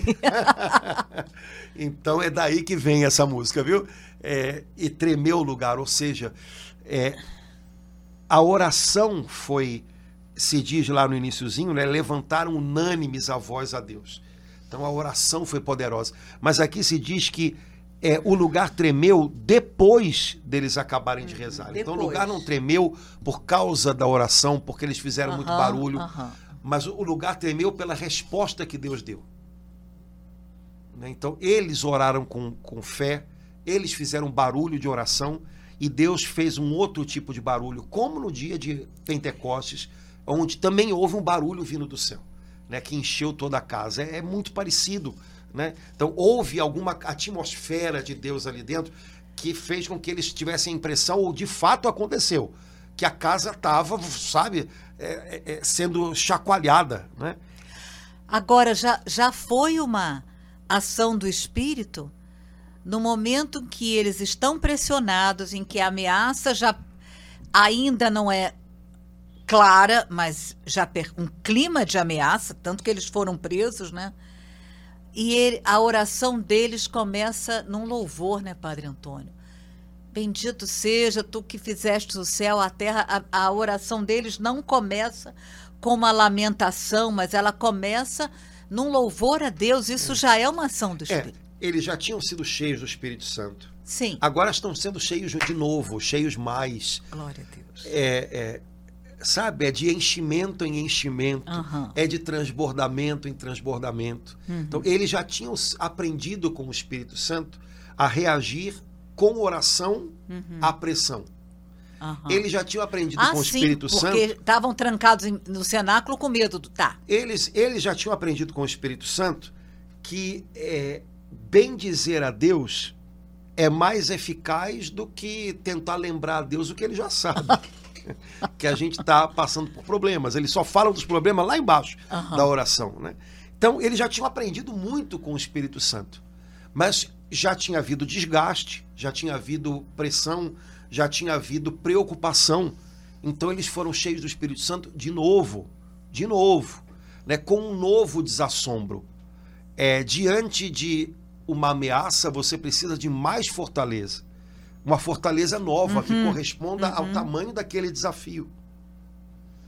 então é daí que vem essa música, viu? É, e tremeu o lugar, ou seja, é, a oração foi, se diz lá no iníciozinho, né, levantaram unânimes a voz a Deus. Então a oração foi poderosa. Mas aqui se diz que é, o lugar tremeu depois deles acabarem de rezar. Então o depois. lugar não tremeu por causa da oração, porque eles fizeram muito barulho, mas o o lugar tremeu pela resposta que Deus deu. Né? Então, eles oraram com, com fé, eles fizeram barulho de oração e Deus fez um outro tipo de barulho, como no dia de Pentecostes, onde também houve um barulho vindo do céu, né? que encheu toda a casa. É, é muito parecido. Né? Então, houve alguma atmosfera de Deus ali dentro que fez com que eles tivessem a impressão, ou de fato aconteceu, que a casa estava, sabe, é, é, é, sendo chacoalhada. Né? Agora, já, já foi uma ação do Espírito no momento em que eles estão pressionados, em que a ameaça já ainda não é clara, mas já um clima de ameaça, tanto que eles foram presos, né? E ele- a oração deles começa num louvor, né, Padre Antônio? Bendito seja tu que fizeste o céu, a terra. A, a oração deles não começa com uma lamentação, mas ela começa num louvor a Deus. Isso já é uma ação do É, Espírito. Eles já tinham sido cheios do Espírito Santo. Sim. Agora estão sendo cheios de novo, cheios mais. Glória a Deus. É, é, sabe, é de enchimento em enchimento, Aham. é de transbordamento em transbordamento. Uhum. Então, eles já tinham aprendido com o Espírito Santo a reagir com oração à pressão. Aham. Eles já tinham aprendido Uhum. ah, com o sim, Espírito porque Santo. estavam trancados no cenáculo com medo do. Tá. Eles, eles já tinham aprendido com o Espírito Santo que é, bem dizer a Deus é mais eficaz do que tentar lembrar a Deus o que ele já sabe. que a gente está passando por problemas. Eles só falam dos problemas lá embaixo Aham. da oração. Né? Então, eles já tinham aprendido muito com o Espírito Santo. Mas já tinha havido desgaste, já tinha havido pressão, já tinha havido preocupação. Então, eles foram cheios do Espírito Santo de novo, de novo, né? com um novo desassombro. É, diante de uma ameaça, você precisa de mais fortaleza. Uma fortaleza nova que corresponda ao tamanho daquele desafio.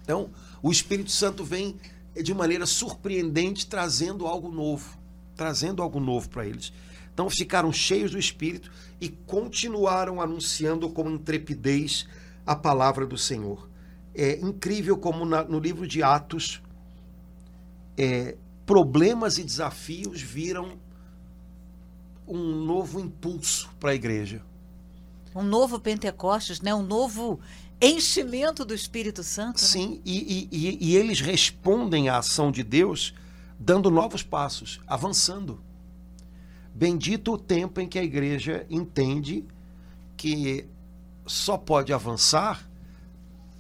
Então, o Espírito Santo vem de maneira surpreendente trazendo algo novo, trazendo algo novo para eles. Então, ficaram cheios do Espírito e continuaram anunciando com intrepidez a palavra do Senhor. É incrível como na- no livro de Atos, é, problemas e desafios viram um novo impulso para a igreja. Um novo Pentecostes, né? Um novo enchimento do Espírito Santo. né? Sim, e, e- e- e eles respondem à ação de Deus dando novos passos, avançando. Bendito o tempo em que a igreja entende que só pode avançar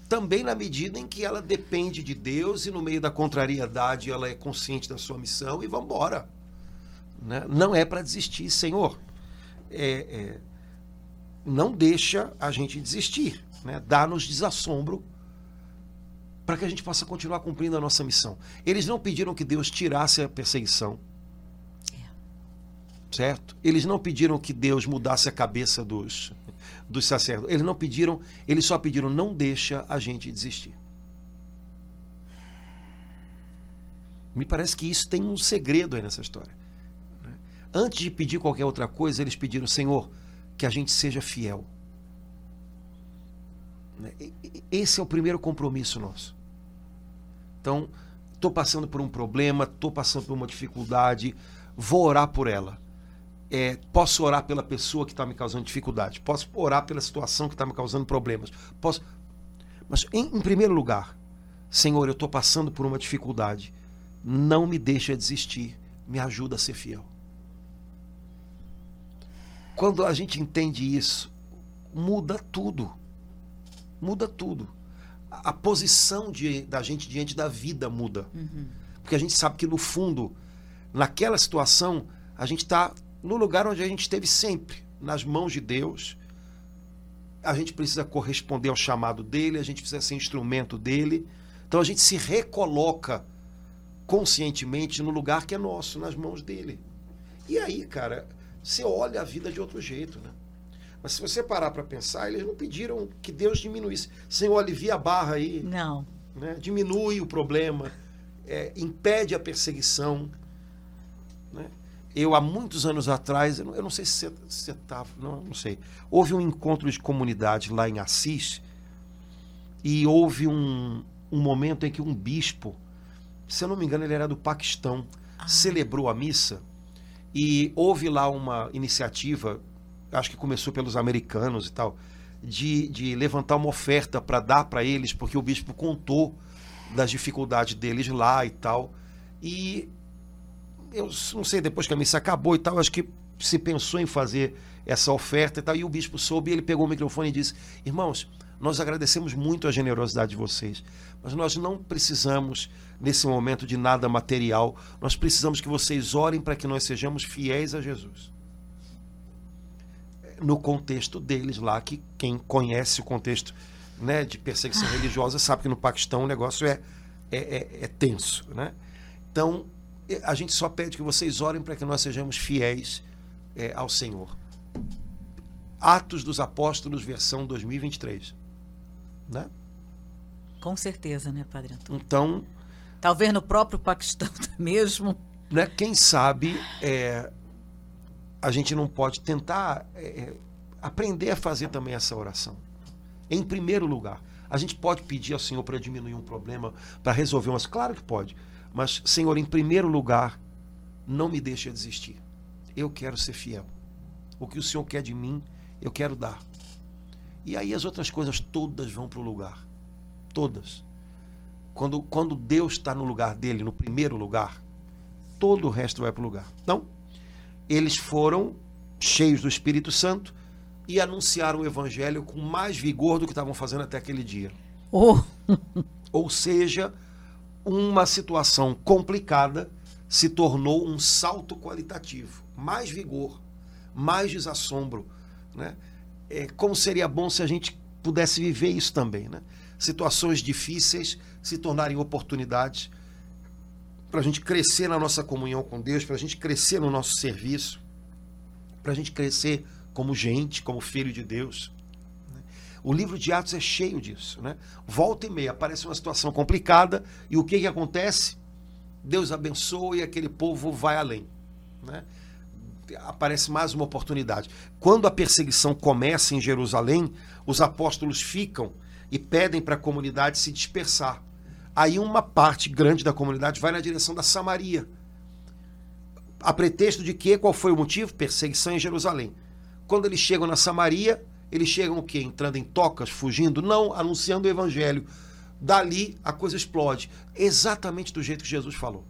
também na medida em que ela depende de Deus e no meio da contrariedade ela é consciente da sua missão e vamos embora. Né? Não é para desistir, Senhor. É, é, não deixa a gente desistir. né? dá-nos desassombro para que a gente possa continuar cumprindo a nossa missão. Eles não pediram que Deus tirasse a perseguição. Certo? Eles não pediram que Deus mudasse a cabeça dos, dos sacerdotes. Eles não pediram, eles só pediram, não deixa a gente desistir. Me parece que isso tem um segredo aí nessa história. Antes de pedir qualquer outra coisa, eles pediram, Senhor, que a gente seja fiel. Né? Esse é o primeiro compromisso nosso. Então, estou passando por um problema, estou passando por uma dificuldade, vou orar por ela. É, posso orar pela pessoa que está me causando dificuldade, posso orar pela situação que está me causando problemas. Posso... Mas, em, em primeiro lugar, Senhor, eu estou passando por uma dificuldade. Não me deixa desistir, me ajuda a ser fiel. Quando a gente entende isso, muda tudo. Muda tudo. A a posição de- da gente diante da vida muda. Porque a gente sabe que, no fundo, naquela situação, a gente está no lugar onde a gente esteve sempre, nas mãos de Deus. A gente precisa corresponder ao chamado dele, a gente precisa ser instrumento dele. Então a gente se recoloca conscientemente no lugar que é nosso, nas mãos dele. E aí, cara, você olha a vida de outro jeito, né? Mas se você parar para pensar, eles não pediram que Deus diminuísse. Senhor, alivia a barra aí Não. né? diminui o problema, é, impede a perseguição. né? Eu, há muitos anos atrás, eu não, eu não sei se você estava, não, não sei. Houve um encontro de comunidade lá em Assis e houve um, um momento em que um bispo, se eu não me engano, ele era do Paquistão, celebrou a missa e houve lá uma iniciativa, acho que começou pelos americanos e tal, de, de levantar uma oferta para dar para eles, porque o bispo contou das dificuldades deles lá e tal. E eu não sei, depois que a missa acabou e tal, acho que se pensou em fazer essa oferta e tal, e o bispo soube, ele pegou o microfone e disse: Irmãos, nós agradecemos muito a generosidade de vocês, mas nós não precisamos, nesse momento, de nada material, nós precisamos que vocês orem para que nós sejamos fiéis a Jesus. No contexto deles lá, que quem conhece o contexto né, de perseguição religiosa sabe que no Paquistão o negócio é, é, é, é tenso. Né? Então, a gente só pede que vocês orem para que nós sejamos fiéis eh, ao Senhor. Atos dos Apóstolos, versão 2023. Né? Com certeza, né, Padre Antônio? Então, Talvez no próprio Paquistão mesmo. né, quem sabe eh, a gente não pode tentar eh, aprender a fazer também essa oração. Em primeiro lugar, a gente pode pedir ao Senhor para diminuir um problema, para resolver umas. Claro que pode. Mas, Senhor, em primeiro lugar, não me deixe desistir. Eu quero ser fiel. O que o Senhor quer de mim, eu quero dar. E aí as outras coisas todas vão para o lugar. Todas. Quando, quando Deus está no lugar dele, no primeiro lugar, todo o resto vai para o lugar. Então, eles foram cheios do Espírito Santo e anunciaram o evangelho com mais vigor do que estavam fazendo até aquele dia. Oh, Ou seja, uma situação complicada se tornou um salto qualitativo, mais vigor, mais desassombro, né? É, como seria bom se a gente pudesse viver isso também, né? Situações difíceis se tornarem oportunidades para a gente crescer na nossa comunhão com Deus, para a gente crescer no nosso serviço, para a gente crescer como gente, como filho de Deus. né? O livro de Atos é cheio disso. Né? Volta e meia aparece uma situação complicada e o que, que acontece? Deus abençoa e aquele povo vai além. Né? Aparece mais uma oportunidade. Quando a perseguição começa em Jerusalém, os apóstolos ficam e pedem para a comunidade se dispersar. Aí uma parte grande da comunidade vai na direção da Samaria. A pretexto de que? Qual foi o motivo? Perseguição em Jerusalém. Quando eles chegam na Samaria, eles chegam o quê? Entrando em tocas, fugindo? Não, anunciando o evangelho. Dali a coisa explode. Exatamente do jeito que Jesus falou.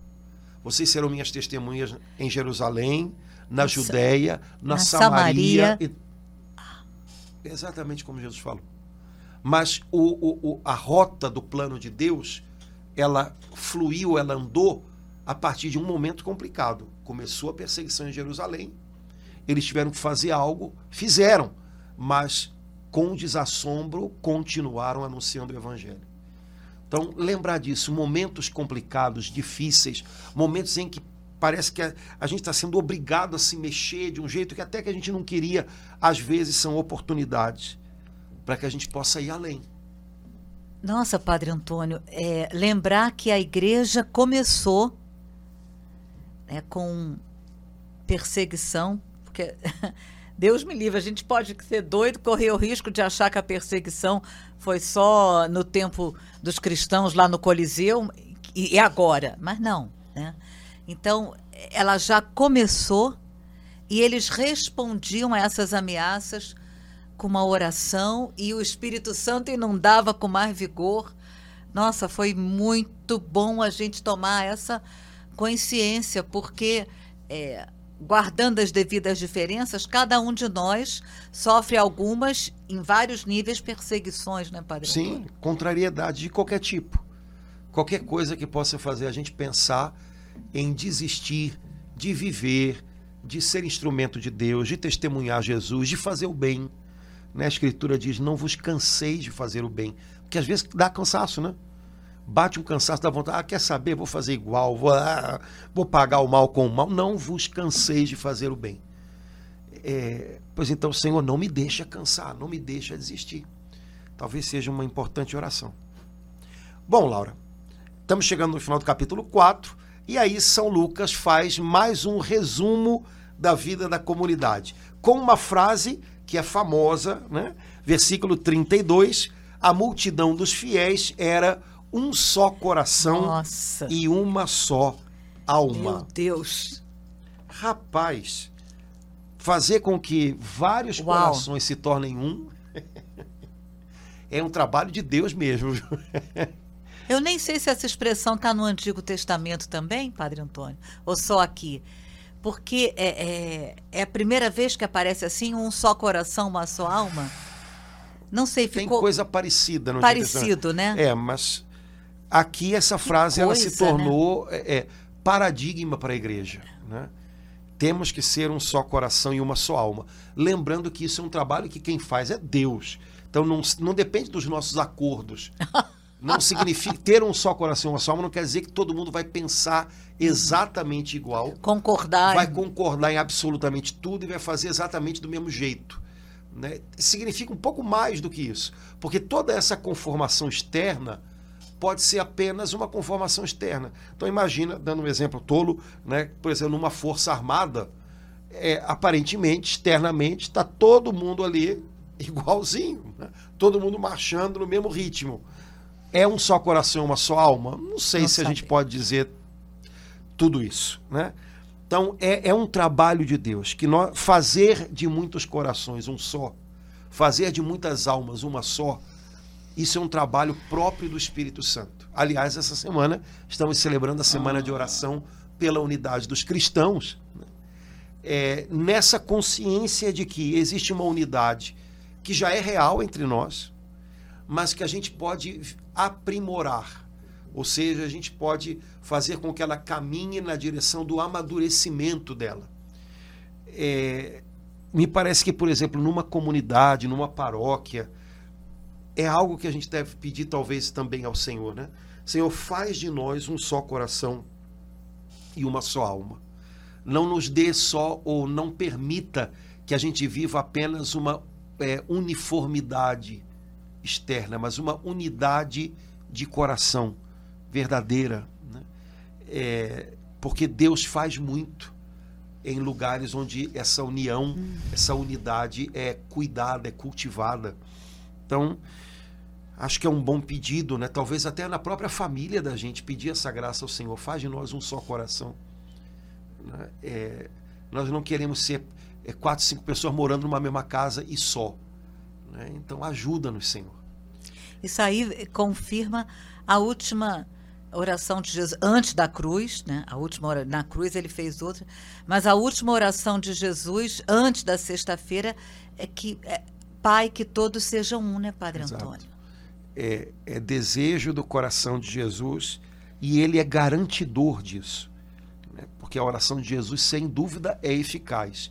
Vocês serão minhas testemunhas em Jerusalém, na. Judéia, na, Na Samaria. Samaria. e- Exatamente como Jesus falou. Mas o, o- o- a rota do plano de Deus, ela fluiu, ela andou a partir de um momento complicado. Começou a perseguição em Jerusalém, eles tiveram que fazer algo, fizeram, mas com desassombro, continuaram anunciando o evangelho. Então, lembrar disso, momentos complicados, difíceis, momentos em que parece que a, a gente está sendo obrigado a se mexer de um jeito que até que a gente não queria, às vezes são oportunidades para que a gente possa ir além. Nossa, Padre Antônio, é, lembrar que a igreja começou né, com perseguição, porque Deus me livre, a gente pode ser doido, correr o risco de achar que a perseguição foi só no tempo dos cristãos lá no Coliseu e, e agora, mas não, né? Então, ela já começou e eles respondiam a essas ameaças com uma oração e o Espírito Santo inundava com mais vigor. Nossa, foi muito bom a gente tomar essa consciência, porque é, guardando as devidas diferenças, cada um de nós sofre algumas, em vários níveis, perseguições, né, Padre? Sim, contrariedade de qualquer tipo. Qualquer coisa que possa fazer a gente pensar em desistir de viver, de ser instrumento de Deus, de testemunhar Jesus, de fazer o bem. Né? A Escritura diz: não vos canseis de fazer o bem. Porque às vezes dá cansaço, né? Bate um cansaço, dá vontade, ah, quer saber, vou fazer igual, vou, ah, vou pagar o mal com o mal. Não vos canseis de fazer o bem. É, pois então, Senhor, não me deixa cansar, não me deixa desistir. Talvez seja uma importante oração. Bom, Laura, estamos chegando no final do capítulo 4. E aí São Lucas faz mais um resumo da vida da comunidade, com uma frase que é famosa, né? Versículo 32, a multidão dos fiéis era um só coração Nossa. e uma só alma. Meu Deus. Rapaz, fazer com que vários Uau. corações se tornem um é um trabalho de Deus mesmo. Eu nem sei se essa expressão está no Antigo Testamento também, Padre Antônio, ou só aqui. Porque é, é, é a primeira vez que aparece assim, um só coração, uma só alma. Não sei, Tem ficou coisa parecida no parecido, né? É, mas aqui essa frase ela se coisa, né? tornou é, é, paradigma para a igreja. Né? Temos que ser um só coração e uma só alma. Lembrando que isso é um trabalho que quem faz é Deus. Então não, não depende dos nossos acordos. Não significa ter um só coração e uma só alma, não quer dizer que todo mundo vai pensar exatamente igual, Concordar. vai concordar em absolutamente tudo e vai fazer exatamente do mesmo jeito. Né? Significa um pouco mais do que isso, porque toda essa conformação externa pode ser apenas uma conformação externa. Então imagina, dando um exemplo tolo, né? por exemplo, numa força armada, é, aparentemente, externamente, está todo mundo ali igualzinho, né? todo mundo marchando no mesmo ritmo. É um só coração, uma só alma? Não sei Não se a gente sabe. pode dizer tudo isso, né? Então é, é um trabalho de Deus que nós fazer de muitos corações um só, fazer de muitas almas uma só, isso é um trabalho próprio do Espírito Santo. Aliás, essa semana estamos celebrando a semana de oração pela unidade dos cristãos, né? É, nessa consciência de que existe uma unidade que já é real entre nós, mas que a gente pode aprimorar. Ou seja, a gente pode fazer com que ela caminhe na direção do amadurecimento dela. É, me parece que, por exemplo, numa comunidade, numa paróquia, é algo que a gente deve pedir talvez também ao Senhor, né? Senhor, faz de nós um só coração e uma só alma. Não nos dê só ou não permita que a gente viva apenas uma é, uniformidade externa, mas uma unidade de coração verdadeira. Né? É, porque Deus faz muito em lugares onde essa união, essa unidade é cuidada, é cultivada. Então, acho que é um bom pedido, né? Talvez até na própria família da gente pedir essa graça ao Senhor. Faz de nós um só coração. né? É, nós não queremos ser é, quatro, cinco pessoas morando numa mesma casa e só. né? Então, ajuda-nos, Senhor. Isso aí confirma a última oração de Jesus antes da cruz, né? A última hora na cruz ele fez outra, mas a última oração de Jesus antes da sexta-feira é que é, Pai que todos sejam um, né, Padre Exato. Antônio? é, é desejo do coração de Jesus e ele é garantidor disso. né? Porque a oração de Jesus, sem dúvida, é eficaz.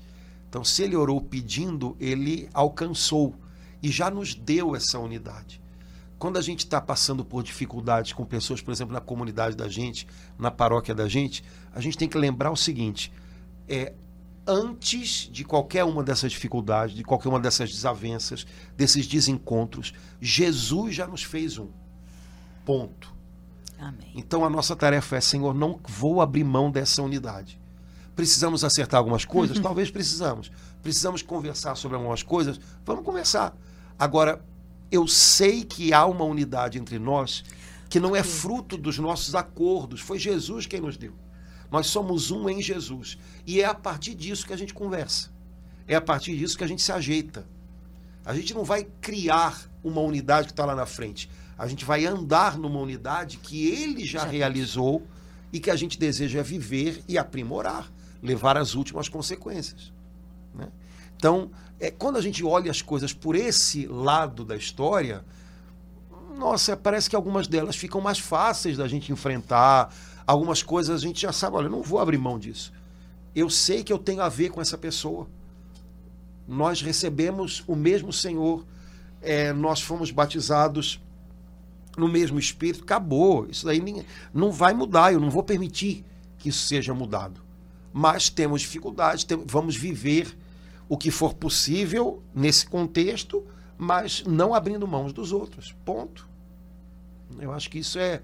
Então, se ele orou pedindo, ele alcançou. e já nos deu essa unidade. Quando a gente está passando por dificuldades com pessoas, por exemplo, na comunidade da gente, na paróquia da gente, a gente tem que lembrar o seguinte: é antes de qualquer uma dessas dificuldades, de qualquer uma dessas desavenças, desses desencontros, Jesus já nos fez um. Ponto. Amém. Então a nossa tarefa é, Senhor, não vou abrir mão dessa unidade. Precisamos acertar algumas coisas? Talvez precisamos. Precisamos conversar sobre algumas coisas? Vamos conversar. Agora, eu sei que há uma unidade entre nós que não é fruto dos nossos acordos. Foi Jesus quem nos deu. Nós somos um em Jesus. E é a partir disso que a gente conversa. É a partir disso que a gente se ajeita. A gente não vai criar uma unidade que está lá na frente. A gente vai andar numa unidade que ele já, já realizou e que a gente deseja viver e aprimorar, levar às últimas consequências. Né? Então, é, quando a gente olha as coisas por esse lado da história, nossa, parece que algumas delas ficam mais fáceis da gente enfrentar. Algumas coisas a gente já sabe, olha, eu não vou abrir mão disso. Eu sei que eu tenho a ver com essa pessoa. Nós recebemos o mesmo Senhor, é, nós fomos batizados no mesmo espírito, acabou. Isso daí não vai mudar, eu não vou permitir que isso seja mudado. Mas temos dificuldades, tem, vamos viver o que for possível nesse contexto, mas não abrindo mãos dos outros. Ponto. Eu acho que isso é,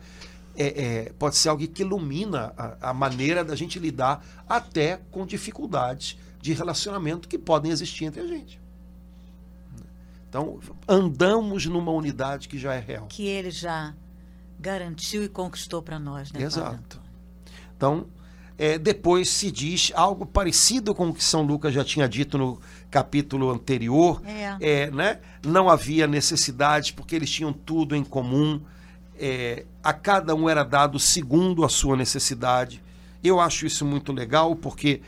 é, é pode ser algo que ilumina a, a maneira da gente lidar até com dificuldades de relacionamento que podem existir entre a gente. Então, andamos numa unidade que já é real. Que ele já garantiu e conquistou para nós, né? Exato. Então, é, depois se diz algo parecido com o que São Lucas já tinha dito no capítulo anterior. É. É, né? Não havia necessidade, porque eles tinham tudo em comum. É, a cada um era dado segundo a sua necessidade. Eu acho isso muito legal, porque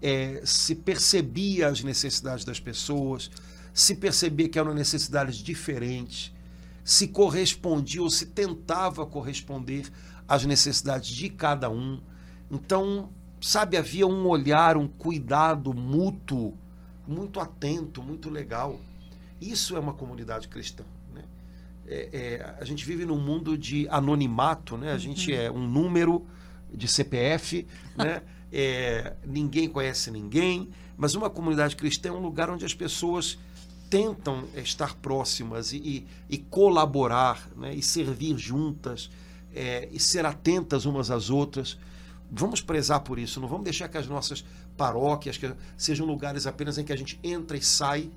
é, se percebia as necessidades das pessoas, se percebia que eram necessidades diferentes, se correspondia ou se tentava corresponder às necessidades de cada um. Então, sabe, havia um olhar, um cuidado mútuo, muito atento, muito legal. Isso é uma comunidade cristã. Né? É, é, a gente vive num mundo de anonimato, né? a gente uhum. é um número de CPF, né? É, ninguém conhece ninguém, mas uma comunidade cristã é um lugar onde as pessoas tentam estar próximas e, e, e colaborar né, e servir juntas é, e ser atentas umas às outras. Vamos prezar por isso, não vamos deixar que as nossas paróquias que sejam lugares apenas em que a gente entra e sai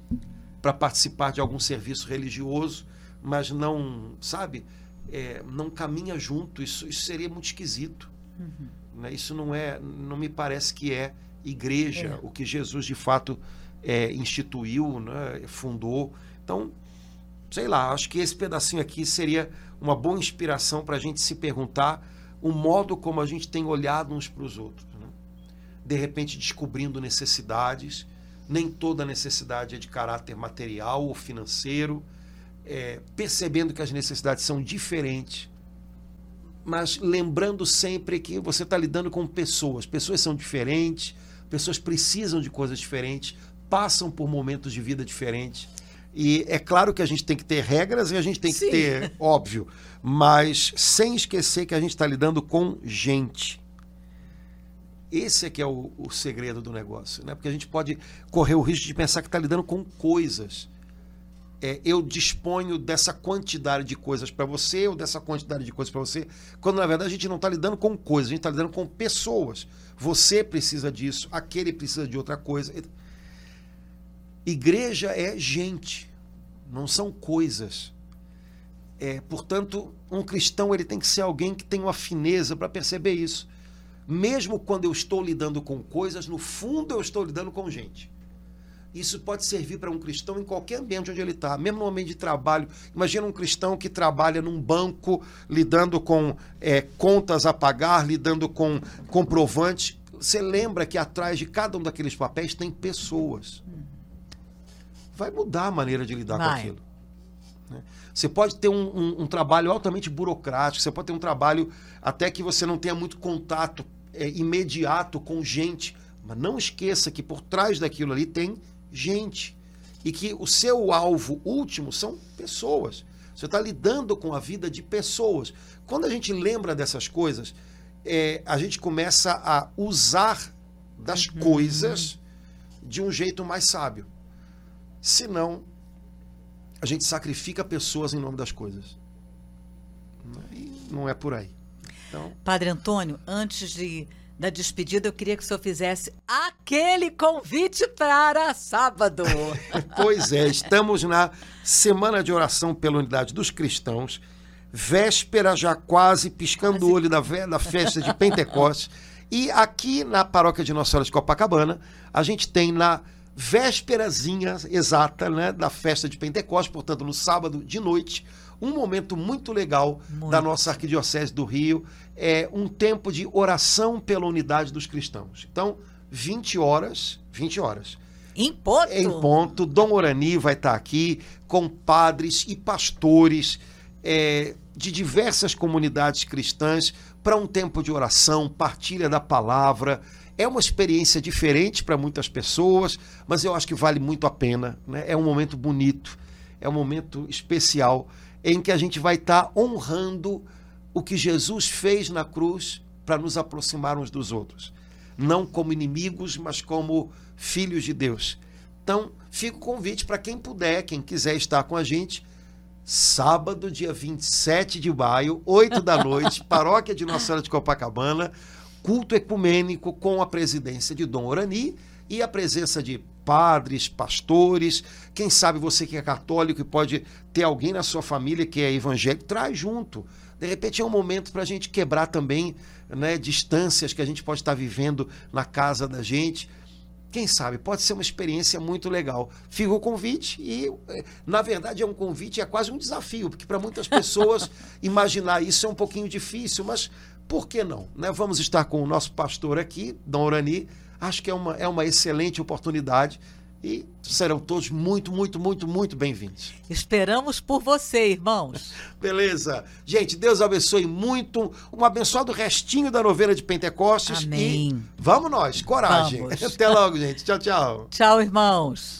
para participar de algum serviço religioso, mas não, sabe, é, não caminha junto. Isso, isso seria muito esquisito. Uhum. Né? Isso não é, não me parece que é igreja, é. o que Jesus de fato é, instituiu, né, fundou. Então, sei lá, acho que esse pedacinho aqui seria uma boa inspiração para a gente se perguntar o modo como a gente tem olhado uns para os outros. Né? De repente, descobrindo necessidades, nem toda necessidade é de caráter material ou financeiro, é, percebendo que as necessidades são diferentes, mas lembrando sempre que você está lidando com pessoas, pessoas são diferentes, pessoas precisam de coisas diferentes, passam por momentos de vida diferentes. E é claro que a gente tem que ter regras e a gente tem que Sim. ter, óbvio, mas sem esquecer que a gente está lidando com gente. Esse é que é o, o, segredo do negócio, né? Porque a gente pode correr o risco de pensar que está lidando com coisas. É, eu disponho dessa quantidade de coisas para você ou dessa quantidade de coisas para você, quando na verdade a gente não está lidando com coisas, a gente está lidando com pessoas. Você precisa disso, aquele precisa de outra coisa. Igreja é gente, não são coisas. É, portanto, um cristão ele tem que ser alguém que tem uma fineza para perceber isso. Mesmo quando eu estou lidando com coisas, no fundo eu estou lidando com gente. Isso pode servir para um cristão em qualquer ambiente onde ele está, mesmo no ambiente de trabalho. Imagina um cristão que trabalha num banco, lidando com é, contas a pagar, lidando com comprovantes. Você lembra que atrás de cada um daqueles papéis tem pessoas vai mudar a maneira de lidar vai. com aquilo. Né? Você pode ter um, um, um, trabalho altamente burocrático, você pode ter um trabalho até que você não tenha muito contato é, imediato com gente, mas não esqueça que por trás daquilo ali tem gente. e que o seu alvo último são pessoas. Você está lidando com a vida de pessoas. Quando a gente lembra dessas coisas, é, a gente começa a usar das uhum. coisas de um jeito mais sábio. Senão, a gente sacrifica pessoas em nome das coisas. E não é por aí. Então... Padre Antônio, antes de da despedida, eu queria que o senhor fizesse aquele convite para sábado. pois é, estamos na Semana de Oração pela Unidade dos Cristãos, véspera já quase piscando o olho da, da festa de Pentecostes. E aqui na paróquia de Nossa Senhora de Copacabana, a gente tem na vésperazinha exata né, da festa de Pentecostes, portanto, no sábado de noite, um momento muito legal muito. da nossa Arquidiocese do Rio, é um tempo de oração pela unidade dos cristãos. Então, 20 horas, 20 horas. Em ponto. Em ponto, Dom Orani vai estar aqui com padres e pastores é, de diversas comunidades cristãs para um tempo de oração, partilha da palavra. É uma experiência diferente para muitas pessoas, mas eu acho que vale muito a pena. Né? É um momento bonito, é um momento especial em que a gente vai estar tá honrando o que Jesus fez na cruz para nos aproximar uns dos outros. Não como inimigos, mas como filhos de Deus. Então, fica o convite para quem puder, quem quiser estar com a gente, sábado, dia 27 de maio, 8 da noite, paróquia de Nossa Senhora de Copacabana, culto ecumênico com a presidência de Dom Orani e a presença de padres, pastores, quem sabe você que é católico e pode ter alguém na sua família que é evangélico, traz junto. De repente é um momento para a gente quebrar também né, distâncias que a gente pode estar vivendo na casa da gente. Quem sabe, pode ser uma experiência muito legal. Fica o convite e, eh, na verdade, é um convite, é quase um desafio, porque para muitas pessoas imaginar isso é um pouquinho difícil, mas por que não? Né? Vamos estar com o nosso pastor aqui, Dom Orani, Acho que é uma, é uma excelente oportunidade e serão todos muito, muito, muito, muito bem-vindos. Esperamos por você, irmãos. Beleza. Gente, Deus abençoe muito. Um abençoado restinho da novena de Pentecostes. Amém. E vamos nós, coragem. Vamos. Até logo, gente. Tchau, tchau. Tchau, irmãos.